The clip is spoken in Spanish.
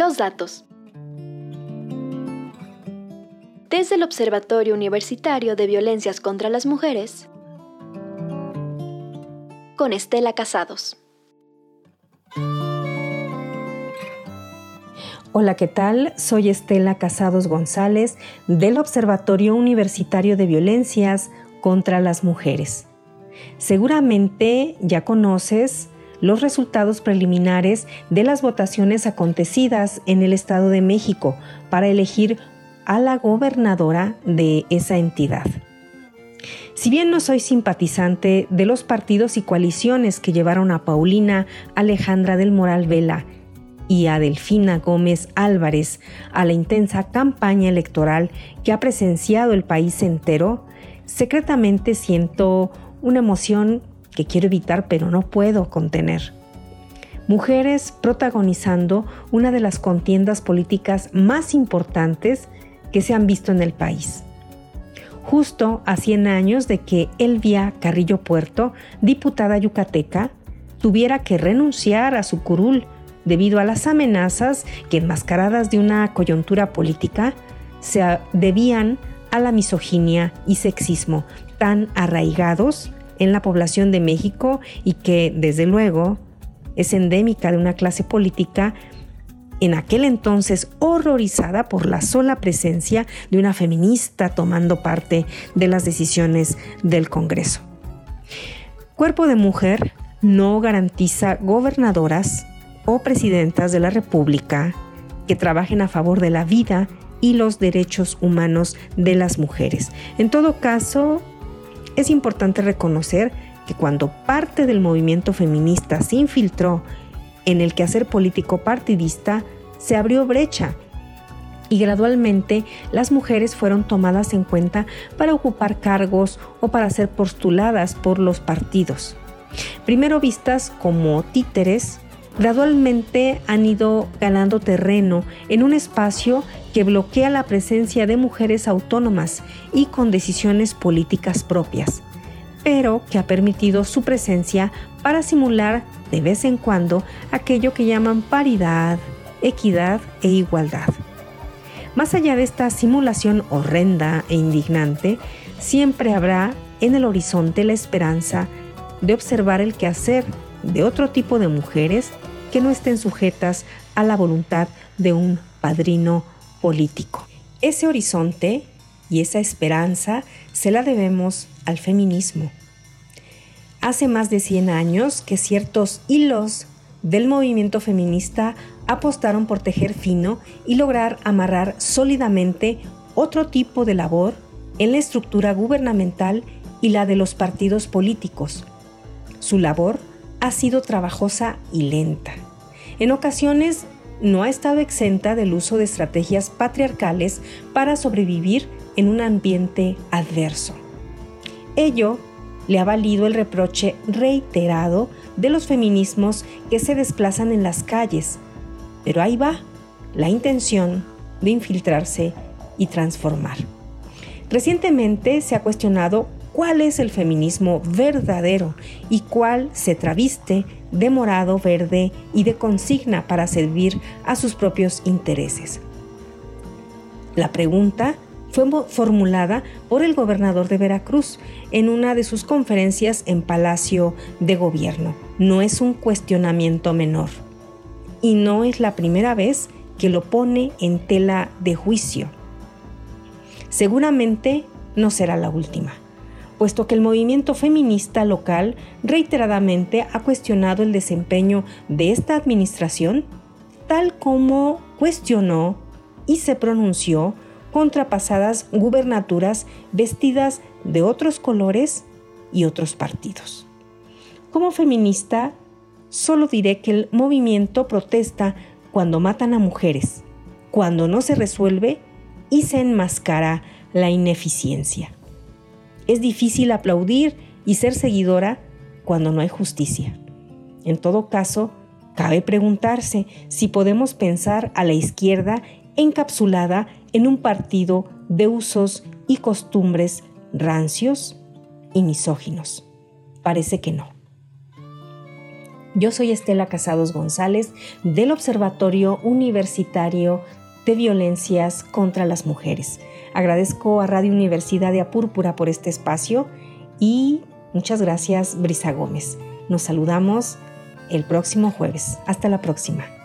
Los datos. Desde el Observatorio Universitario de Violencias contra las Mujeres, con Estela Casados. Hola, ¿qué tal? Soy Estela Casados González del Observatorio Universitario de Violencias contra las Mujeres. Seguramente ya conoces los resultados preliminares de las votaciones acontecidas en el Estado de México para elegir a la gobernadora de esa entidad. Si bien no soy simpatizante de los partidos y coaliciones que llevaron a Paulina Alejandra del Moral Vela y a Delfina Gómez Álvarez a la intensa campaña electoral que ha presenciado el país entero, secretamente siento una emoción que quiero evitar pero no puedo contener. Mujeres protagonizando una de las contiendas políticas más importantes que se han visto en el país. Justo a 100 años de que Elvia Carrillo Puerto, diputada yucateca, tuviera que renunciar a su curul debido a las amenazas que enmascaradas de una coyuntura política se debían a la misoginia y sexismo tan arraigados en la población de México y que desde luego es endémica de una clase política en aquel entonces horrorizada por la sola presencia de una feminista tomando parte de las decisiones del Congreso. Cuerpo de mujer no garantiza gobernadoras o presidentas de la República que trabajen a favor de la vida y los derechos humanos de las mujeres. En todo caso, es importante reconocer que cuando parte del movimiento feminista se infiltró en el quehacer político partidista, se abrió brecha y gradualmente las mujeres fueron tomadas en cuenta para ocupar cargos o para ser postuladas por los partidos. Primero vistas como títeres gradualmente han ido ganando terreno en un espacio que bloquea la presencia de mujeres autónomas y con decisiones políticas propias, pero que ha permitido su presencia para simular de vez en cuando aquello que llaman paridad, equidad e igualdad. Más allá de esta simulación horrenda e indignante, siempre habrá en el horizonte la esperanza de observar el quehacer de otro tipo de mujeres que no estén sujetas a la voluntad de un padrino político. Ese horizonte y esa esperanza se la debemos al feminismo. Hace más de 100 años que ciertos hilos del movimiento feminista apostaron por tejer fino y lograr amarrar sólidamente otro tipo de labor en la estructura gubernamental y la de los partidos políticos. Su labor ha sido trabajosa y lenta. En ocasiones no ha estado exenta del uso de estrategias patriarcales para sobrevivir en un ambiente adverso. Ello le ha valido el reproche reiterado de los feminismos que se desplazan en las calles, pero ahí va la intención de infiltrarse y transformar. Recientemente se ha cuestionado cuál es el feminismo verdadero y cuál se traviste de morado, verde y de consigna para servir a sus propios intereses. La pregunta fue formulada por el gobernador de Veracruz en una de sus conferencias en Palacio de Gobierno. No es un cuestionamiento menor y no es la primera vez que lo pone en tela de juicio. Seguramente no será la última puesto que el movimiento feminista local reiteradamente ha cuestionado el desempeño de esta administración, tal como cuestionó y se pronunció contra pasadas gubernaturas vestidas de otros colores y otros partidos. Como feminista, solo diré que el movimiento protesta cuando matan a mujeres, cuando no se resuelve y se enmascara la ineficiencia. Es difícil aplaudir y ser seguidora cuando no hay justicia. En todo caso, cabe preguntarse si podemos pensar a la izquierda encapsulada en un partido de usos y costumbres rancios y misóginos. Parece que no. Yo soy Estela Casados González del Observatorio Universitario de Violencias contra las Mujeres. Agradezco a Radio Universidad de Apúrpura por este espacio y muchas gracias Brisa Gómez. Nos saludamos el próximo jueves. Hasta la próxima.